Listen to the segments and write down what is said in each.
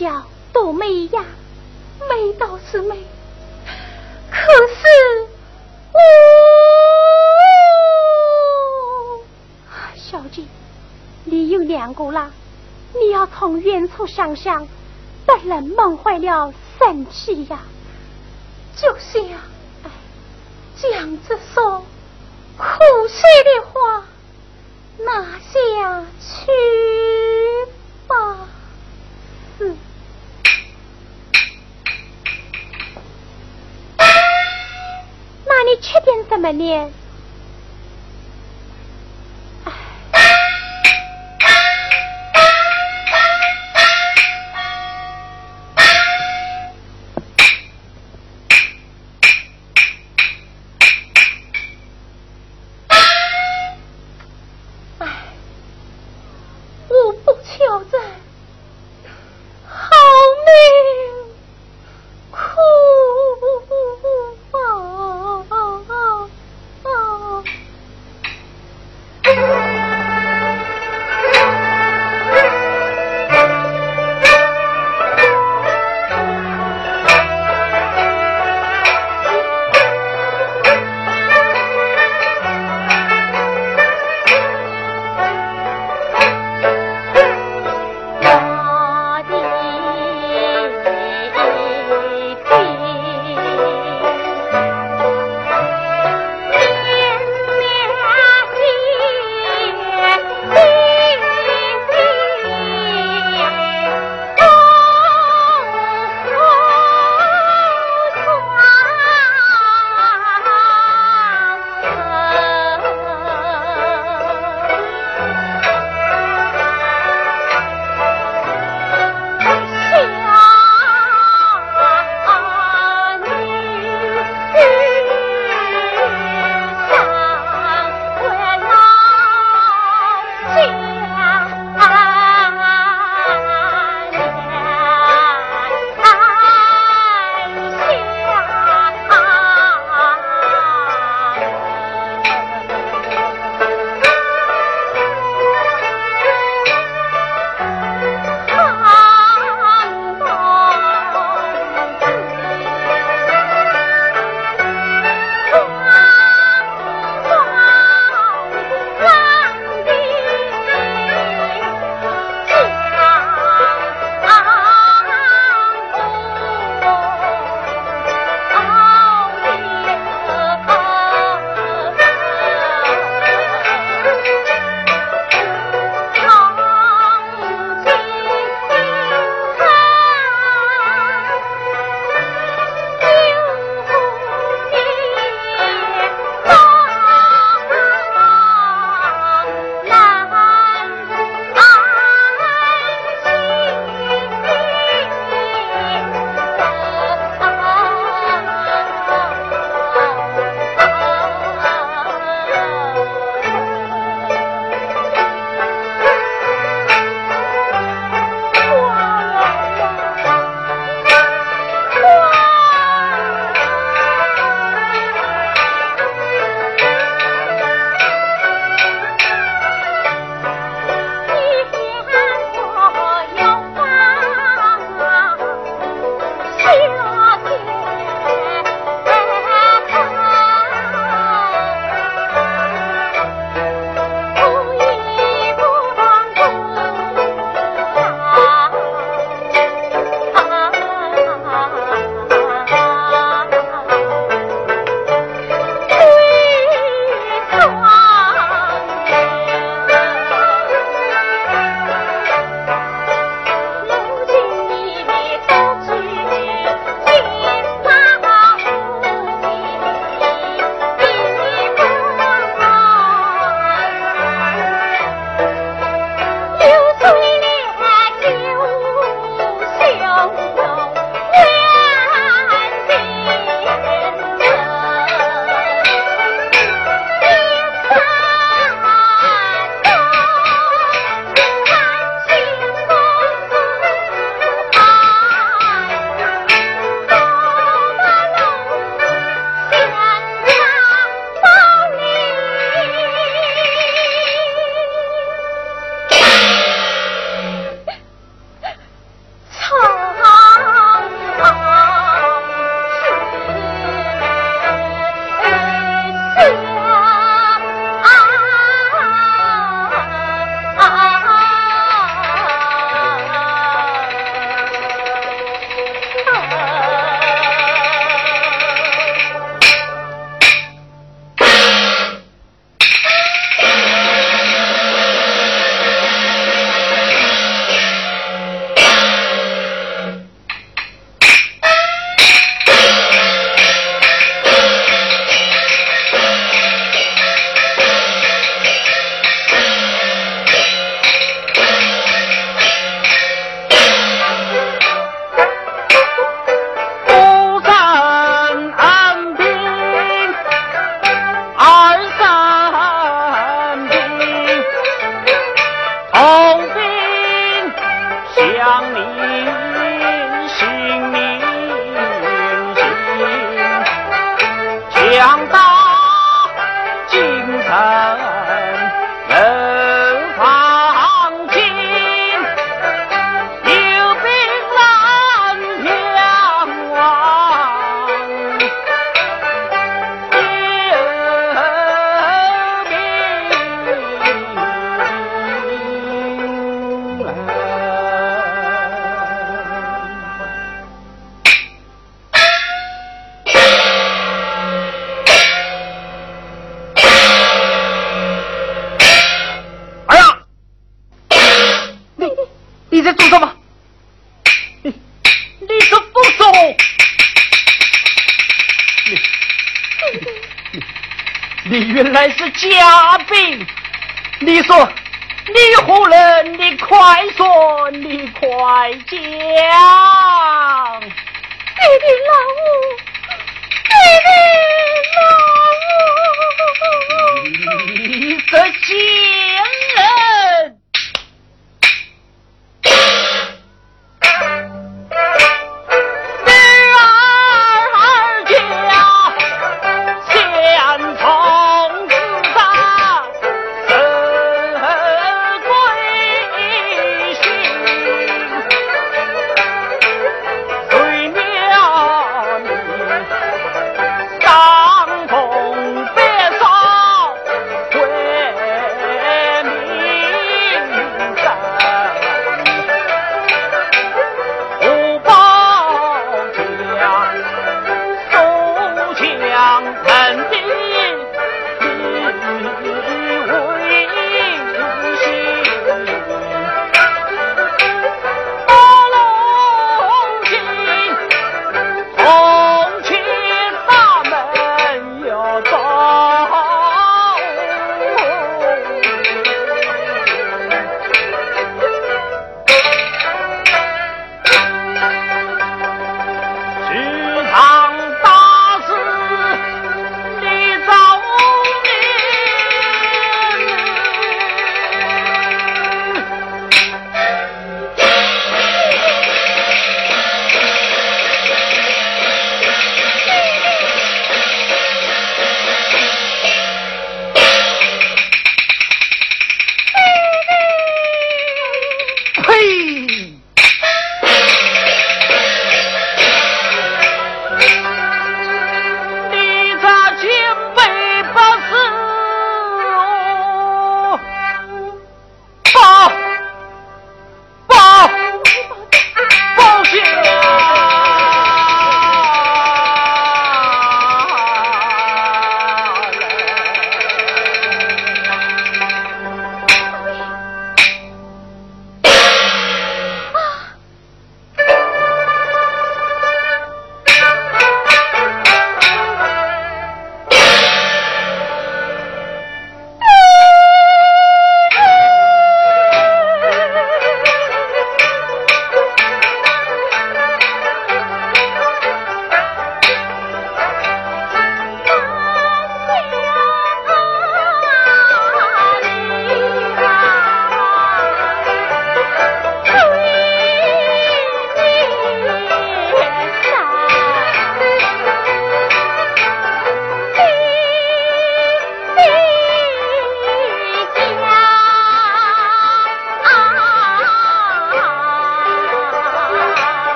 叫多美呀，美倒是美，可是我，小姐，你有两个啦，你要从远处想想，不能梦坏了神气呀。就像，哎，讲着说苦涩的话。拿下去么念？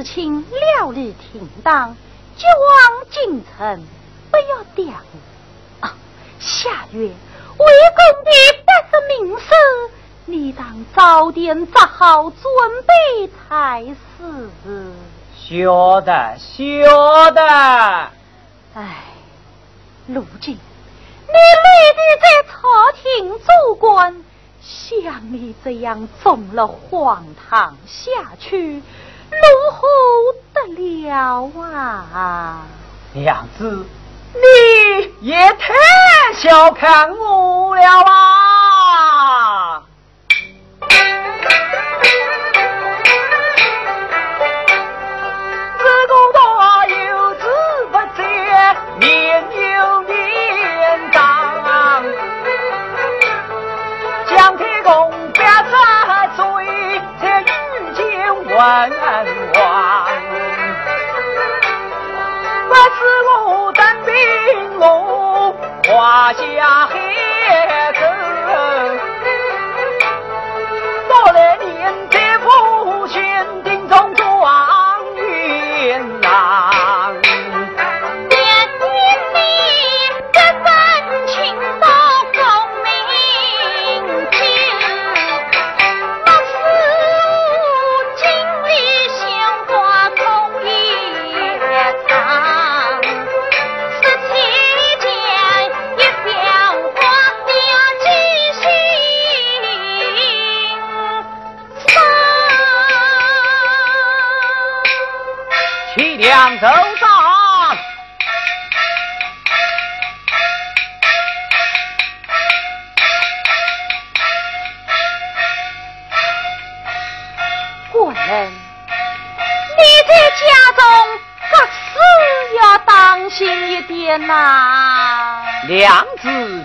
事情了理停当，就往京城，不要耽误。啊，下月为公的百十名士，你当早点扎好准备才是。晓得，晓得。哎，如今你累的在朝廷做官，像你这样中了荒唐下去，如何得了啊？娘子，你也太小看我了啊！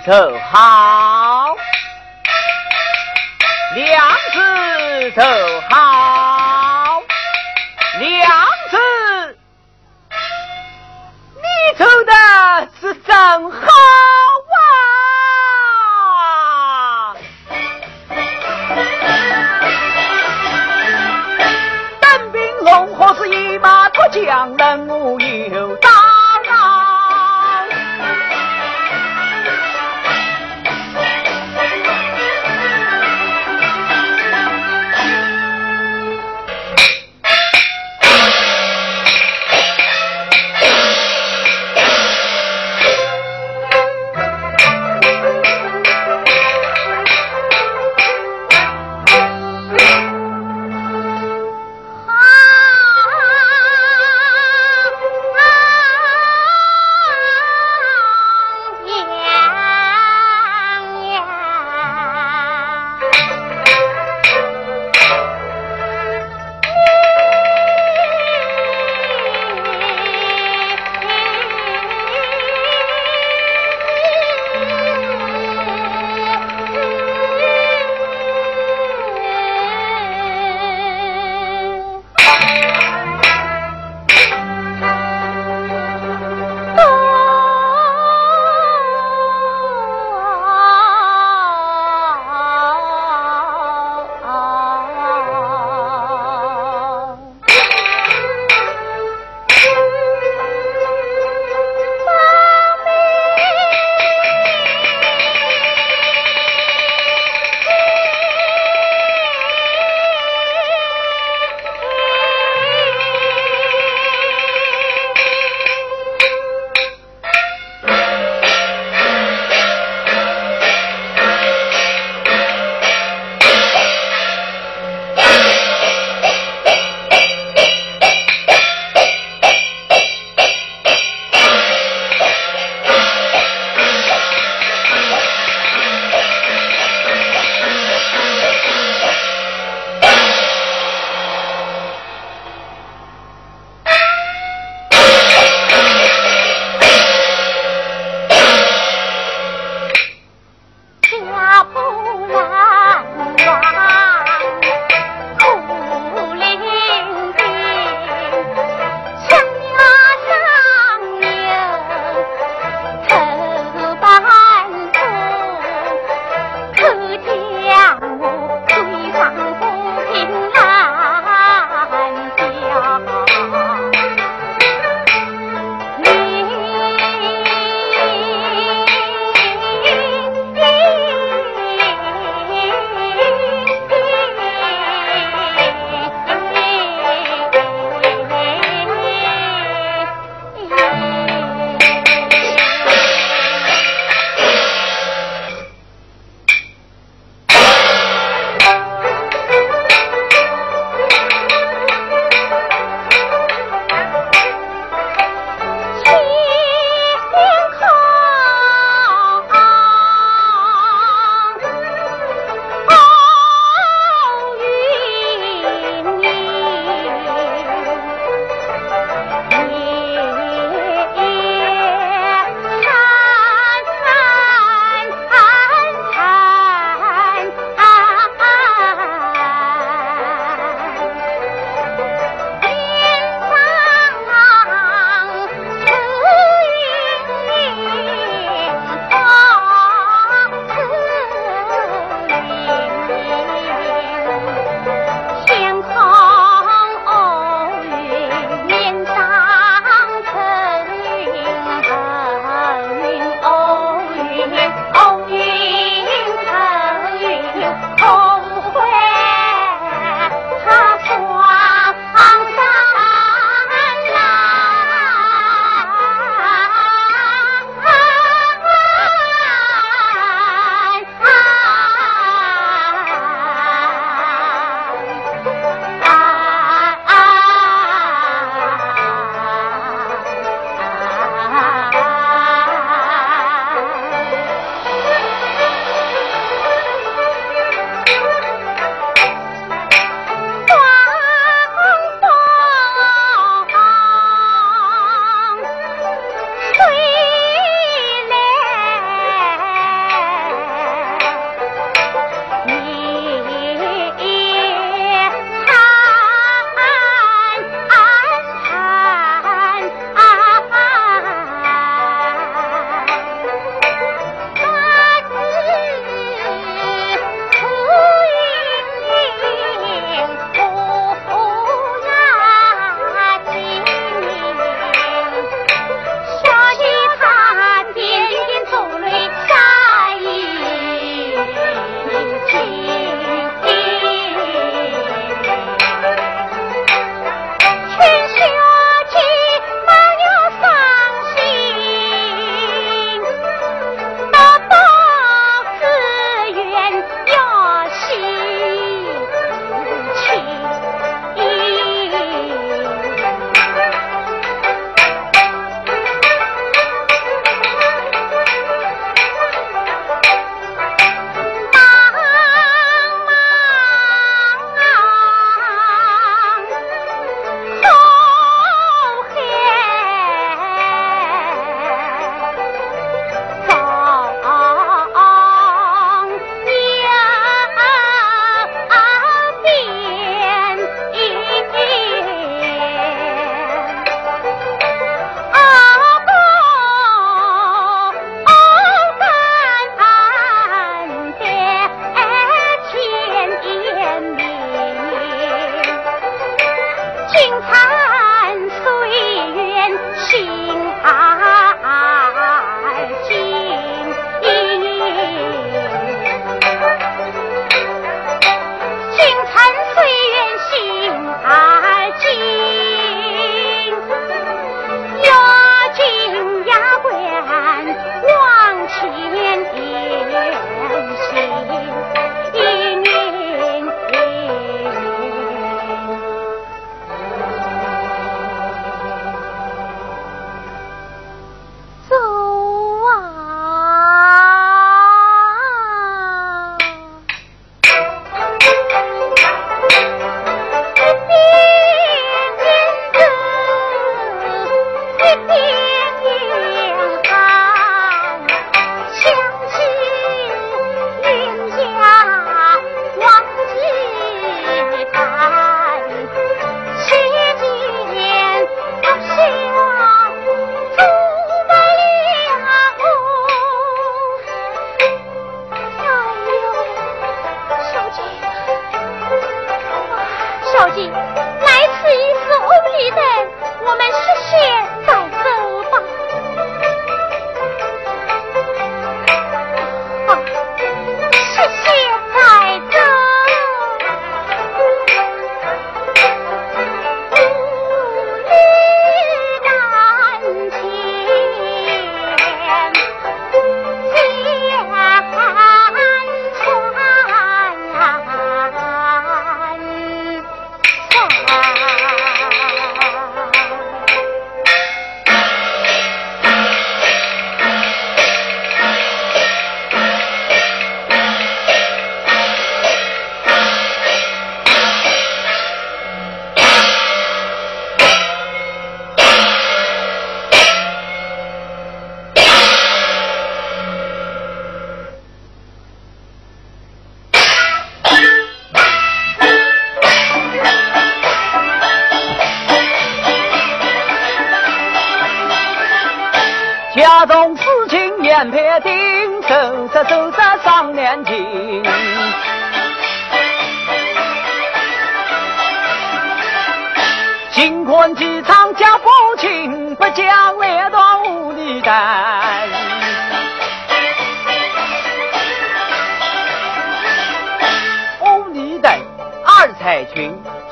子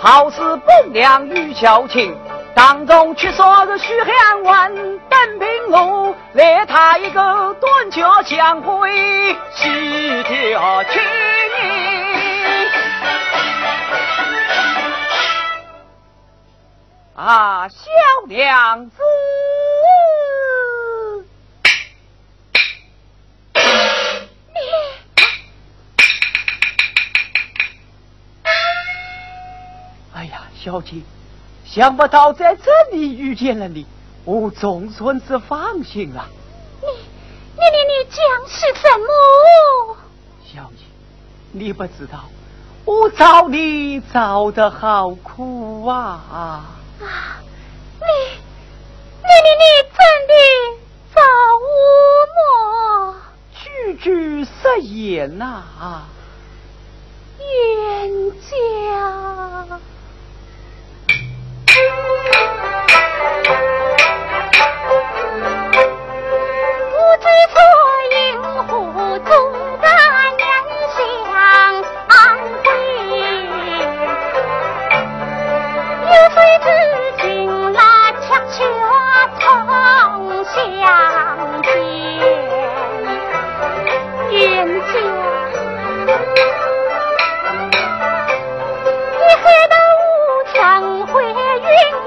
好似本娘与孝亲，当中却说是徐汉文、邓平路，来他一个断桥相会西条情。啊，小娘子，小姐，想不到在这里遇见了你，我总算是放心了。你，你，你，你讲是什么？小姐，你不知道，我找你找的好苦啊！啊！你、你、你、你真的找我么？句句实言呐！冤家。不知错应何终？怎两相会？有知情来相见？心。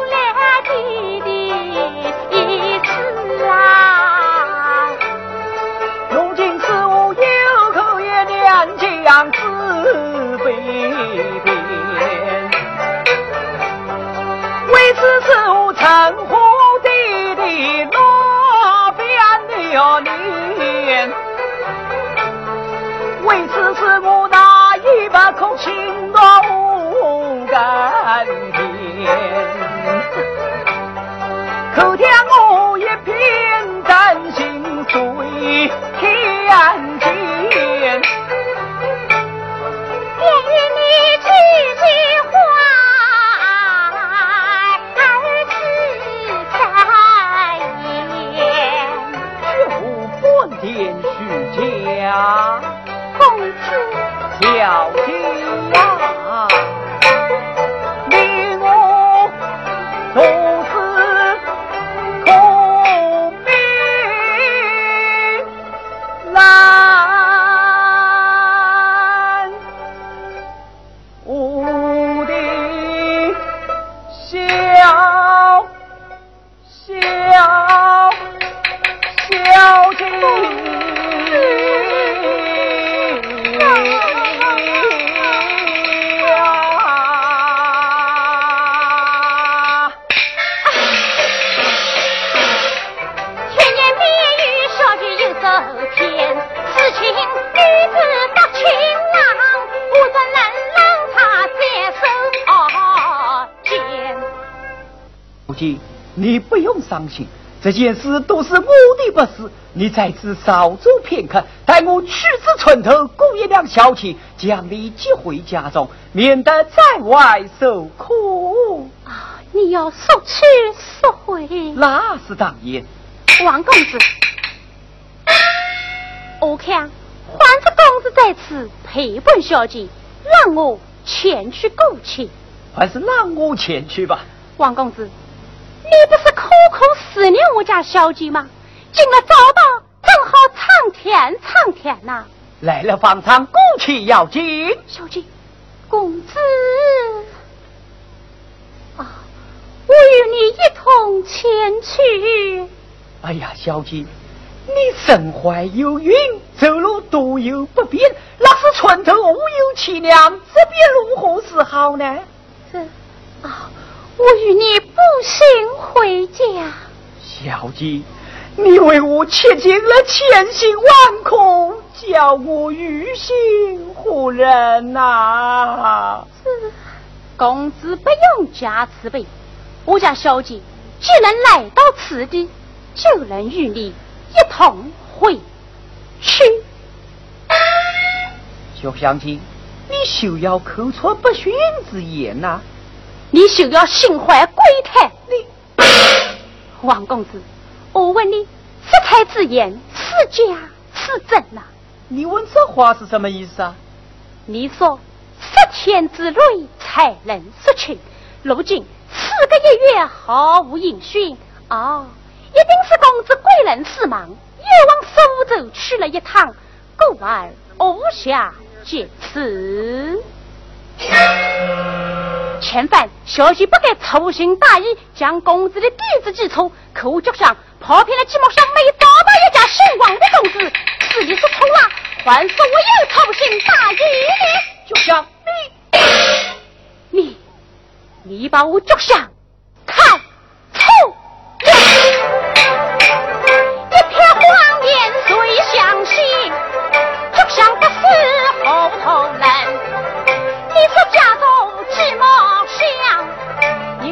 这件事都是我的不是，你在此稍坐片刻，待我取至村头雇一辆小车，将你接回家中，免得在外受苦。啊，你要速去速回，那是当然。王公子，我看还是公子在此陪伴小姐，让我前去购钱。还是让我前去吧，王公子。你不是苦苦思念我家小姐吗？进了早到，正好苍天苍天呐！来了方长，过去要紧。小姐，公子啊，我与你一同前去。哎呀，小姐，你身怀有孕，走路多有不便，那是村头无有凄凉，这边如何是好呢？这啊。我与你步行回家，小姐，你为我切尽了千辛万苦，叫我于心何忍呐？公子不用加慈悲，我家小姐既能来到此地，就能与你一同回去。小乡亲，你休要口出不逊之言呐！你休要心怀鬼胎！你，王公子，我问你，色彩之言是假是真呐？你问这话是什么意思啊？你说十天之内才能说清，如今四个一月毫无音讯，哦，一定是公子贵人事忙，又往苏州去了一趟，故而无暇见此。前番小姐不该粗心大意，将公子的地址记错，可脚上跑偏了寂寞上，没找到一家姓王的公子，是你说错了，还是我又粗心大意呢？就像你，你，你把我脚上看错了，一片谎言谁相信？脚上不是后头人，你说家中寂寞。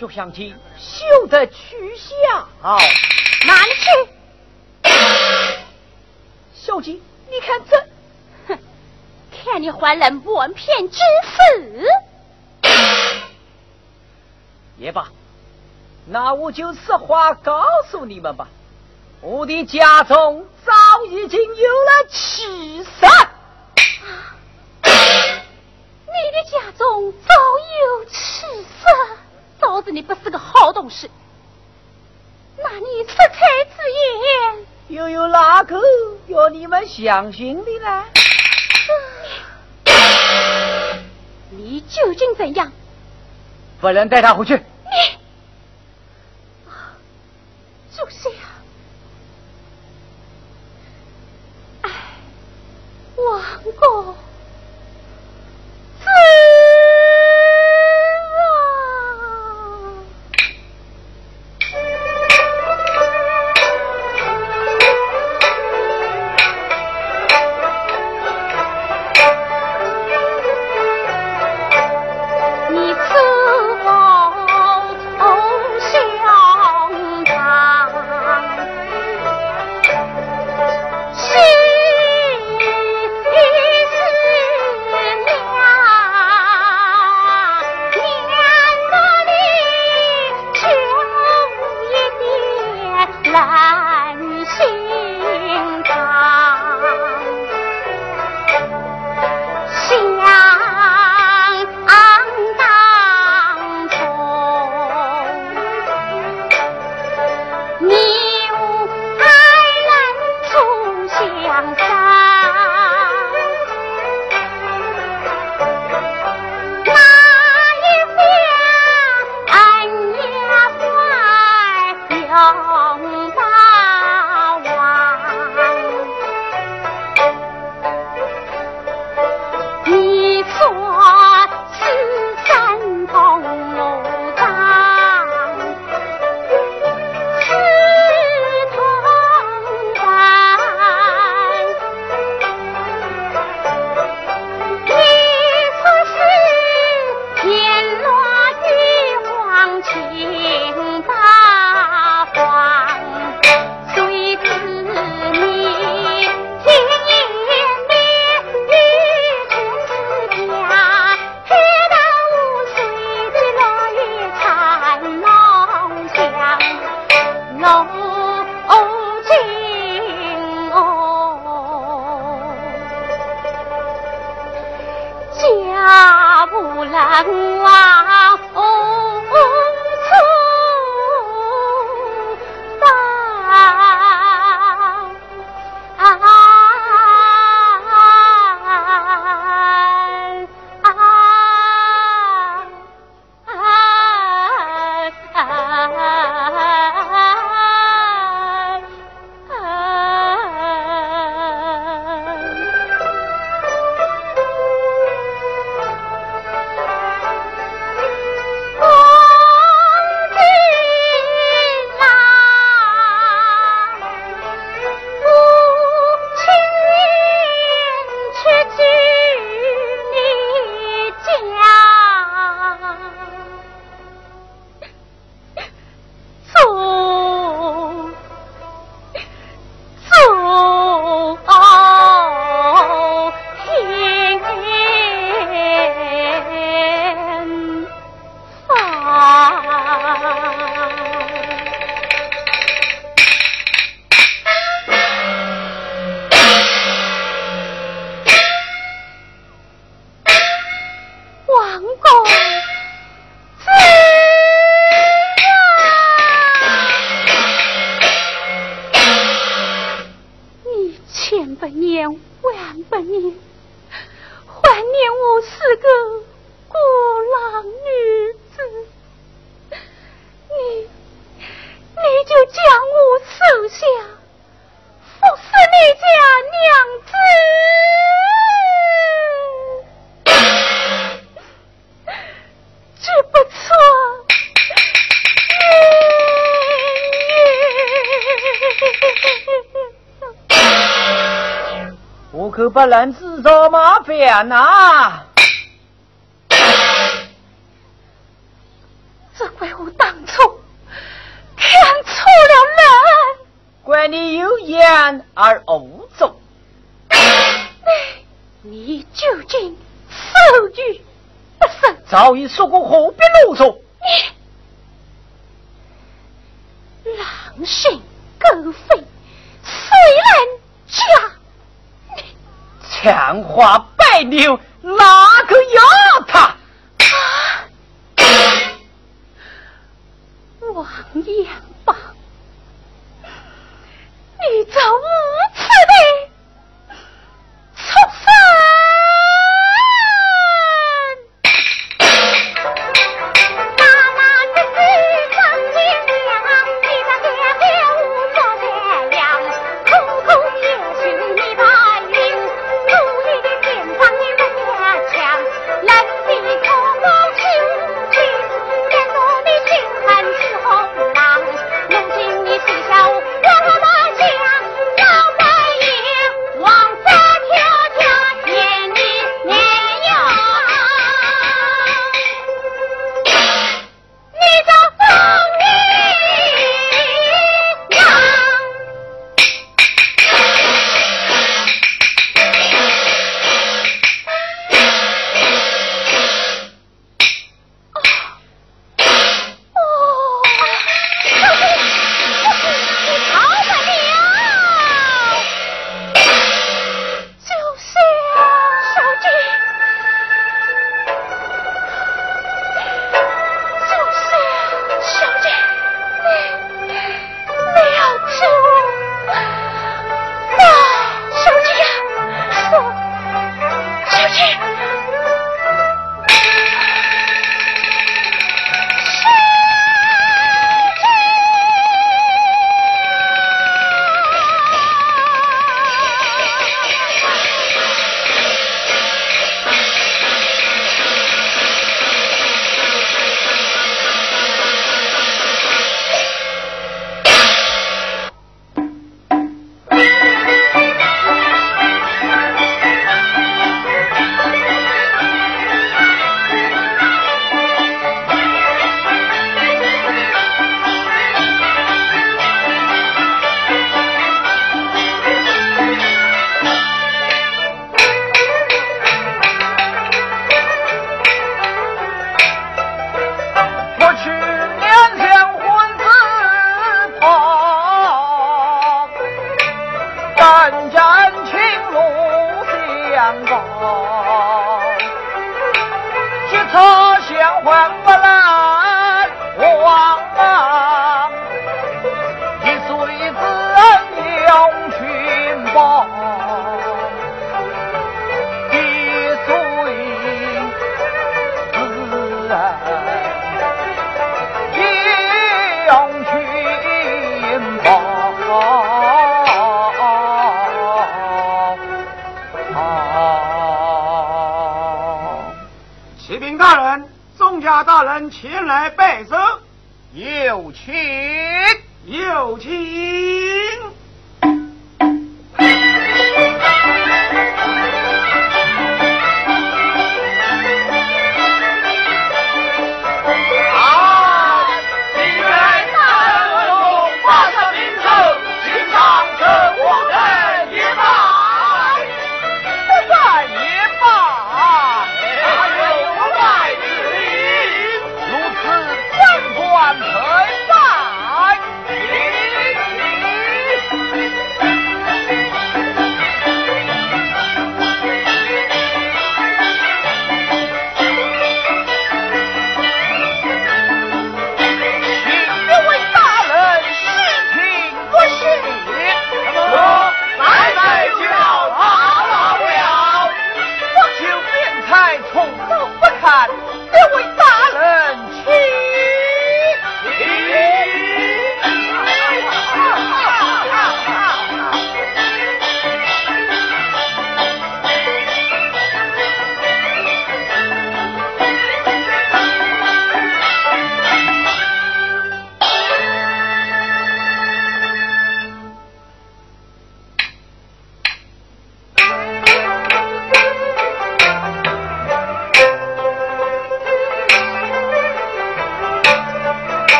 就想起休得取笑，哪里去？小姐，你看这，哼，看你还能瞒骗之事。也罢，那我就实话告诉你们吧。我的家中早已经有了妻室。你的家中早有妻室，早知你不是个好东西。那你色彩之言，又有哪个要你们相信的呢？你究竟怎样？不能带他回去。不能自找麻烦呐！这怪我当初看错了人，怪你有眼而无中。你究竟受与不受？早已说过，何必啰嗦？你狼心狗肺，谁人家？杨花白柳哪个有？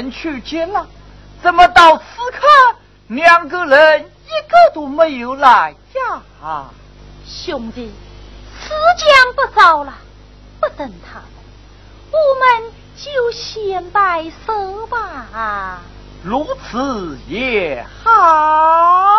已才能去见了，怎么到此刻两个人一个都没有来呀？兄弟，时间不早了，不等他们，我们就先摆手吧。如此也好。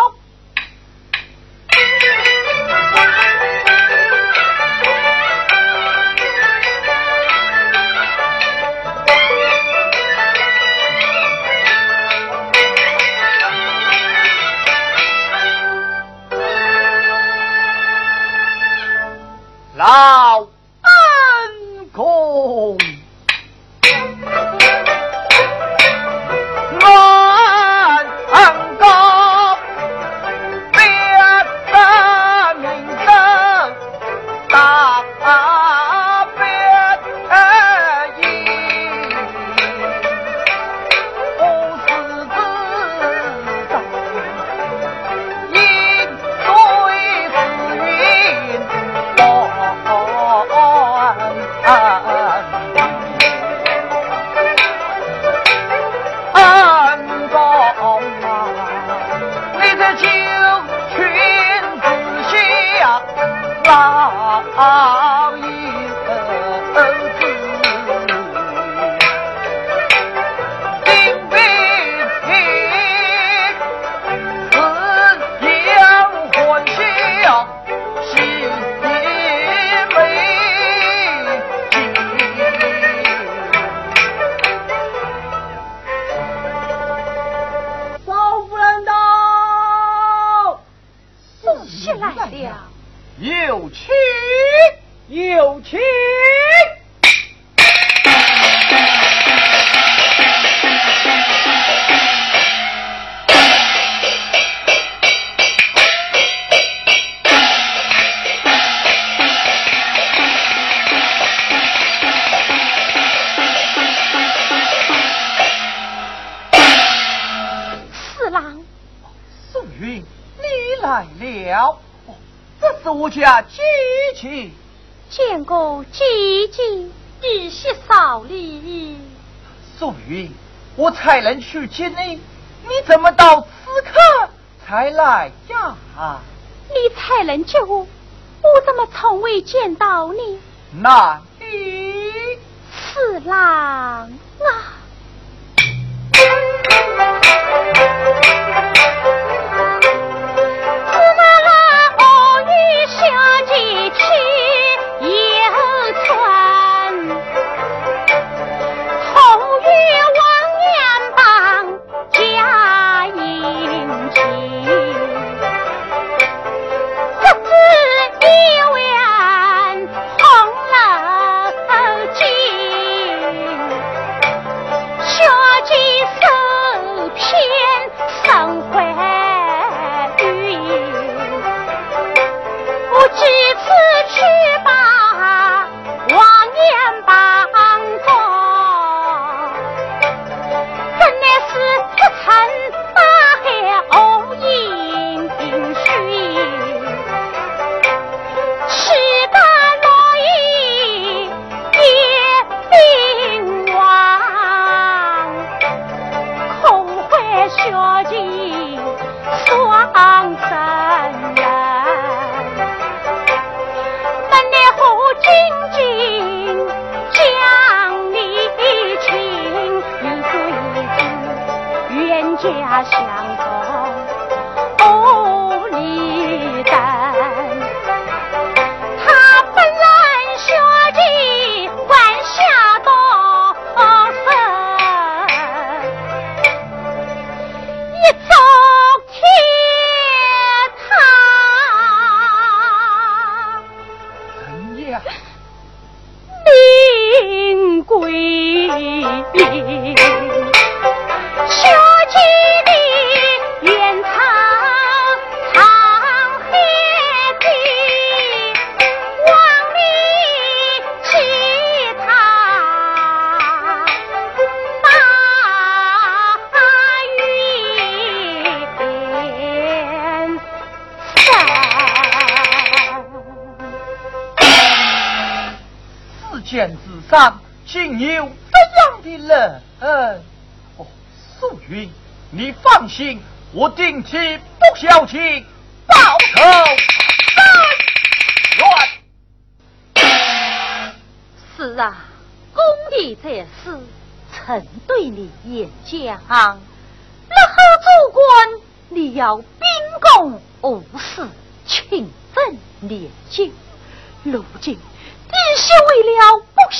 家姐姐，见过姐姐，一些少礼。素云，我才能去见你，你怎么到此刻才来呀？你才能救我，我怎么从未见到你？那你四郎啊！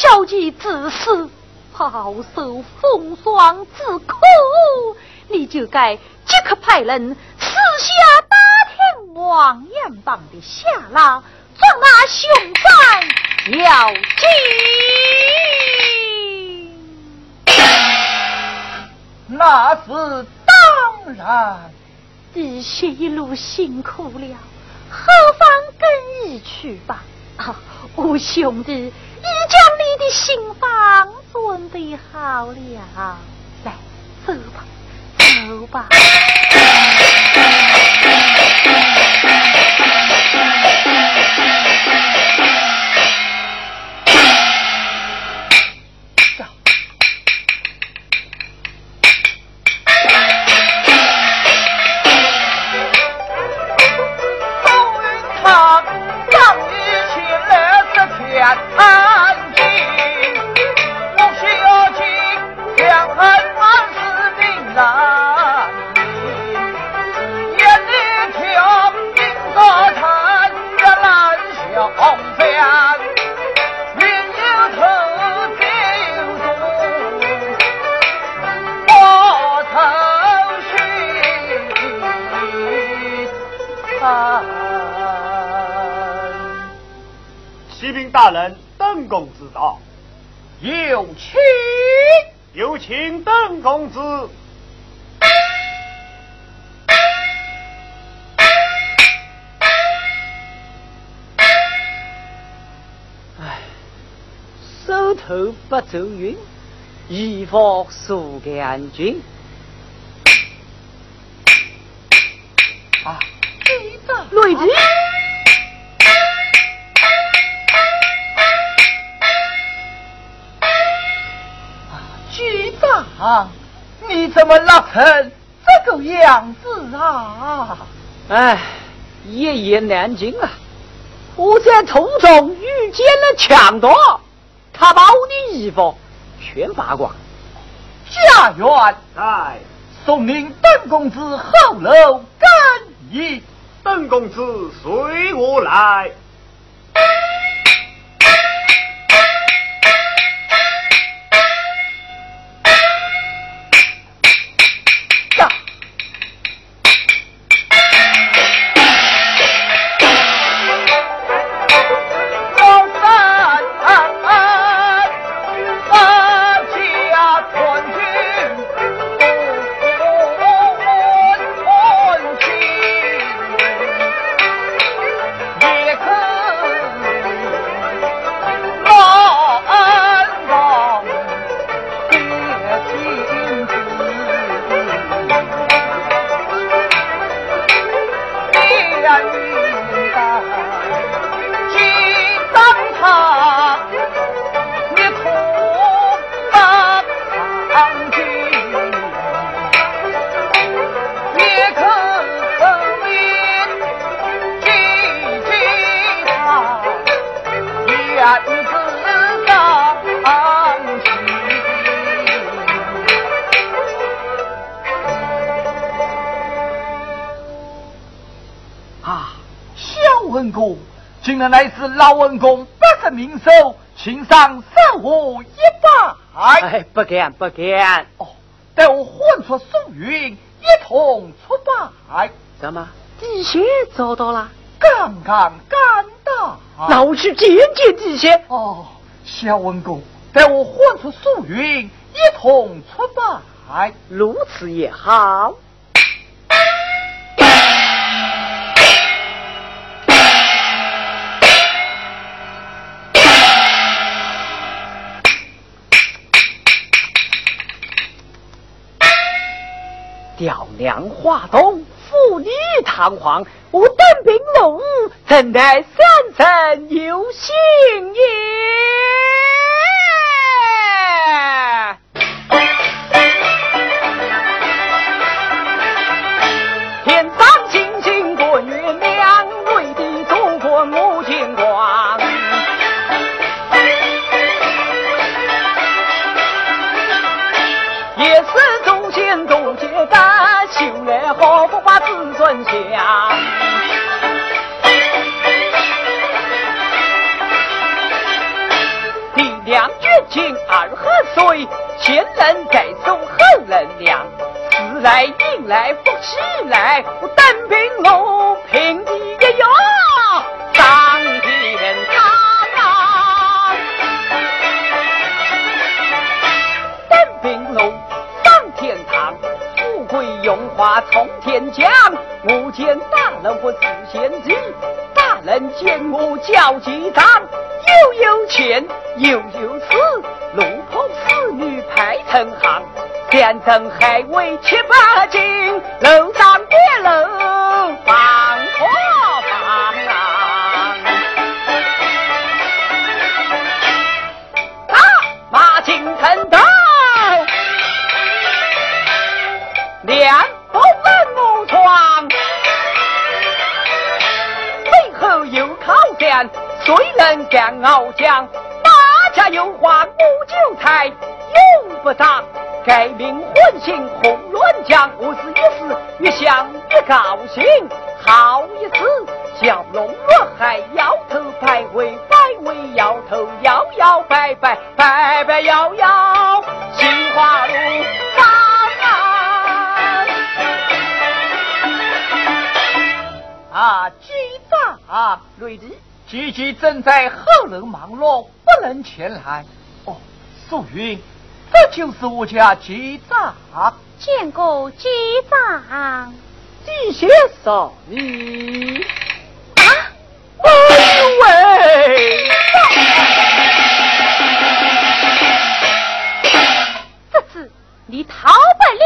了不孝悌之事，饱受风霜之苦，你就该即刻派人私下打听王延邦的下落，捉拿凶犯要紧。那是当然。弟兄一路辛苦了，何妨跟一去吧？啊，我兄弟已将你的新房准备好了，来，走吧，走吧。手头不走运，衣服输给安君。啊，队长，雷子。啊！你怎么拉成这个样子啊？哎，一言难尽啊！我在途中遇见了强盗，他把我的衣服全扒光。家园在，送您邓公子后楼干衣。邓公子随我来。乃是老文公八十名手，请上赏我一拜。哎，不敢不敢。哦，待我唤出宋云一同出拜。怎么，地仙找到了？刚刚赶到。那我去见见地仙。哦，小文公，待我唤出宋云一同出拜。如此也好。雕梁画栋，富丽堂皇，我登兵入伍，怎奈三生有幸也。二何岁？先人在手后人量。时来运来福气来，我单凭我凭地一跃上天堂。单凭我上天堂，富贵荣华从天降。我见大人不是贤弟，大人见我叫几丈，又有钱又有势，龙婆侍女排成行。天生海味七八斤，楼上别楼放火放啊！打马进城道，两不分木床，背后有靠山，谁能干傲将？家有话五九才用不着。改名换姓红鸾江，我是一时越想越高兴。好一次小龙落海，摇头摆尾，摆尾摇头，摇摇摆摆，摆摆摇摇，心花怒放啊！啊，局长，瑞弟，姐姐正在后楼忙碌，不能前来。哦，素云。这就是我家局长，见过局长，地先生你啊，哎呦喂，这次你逃不了。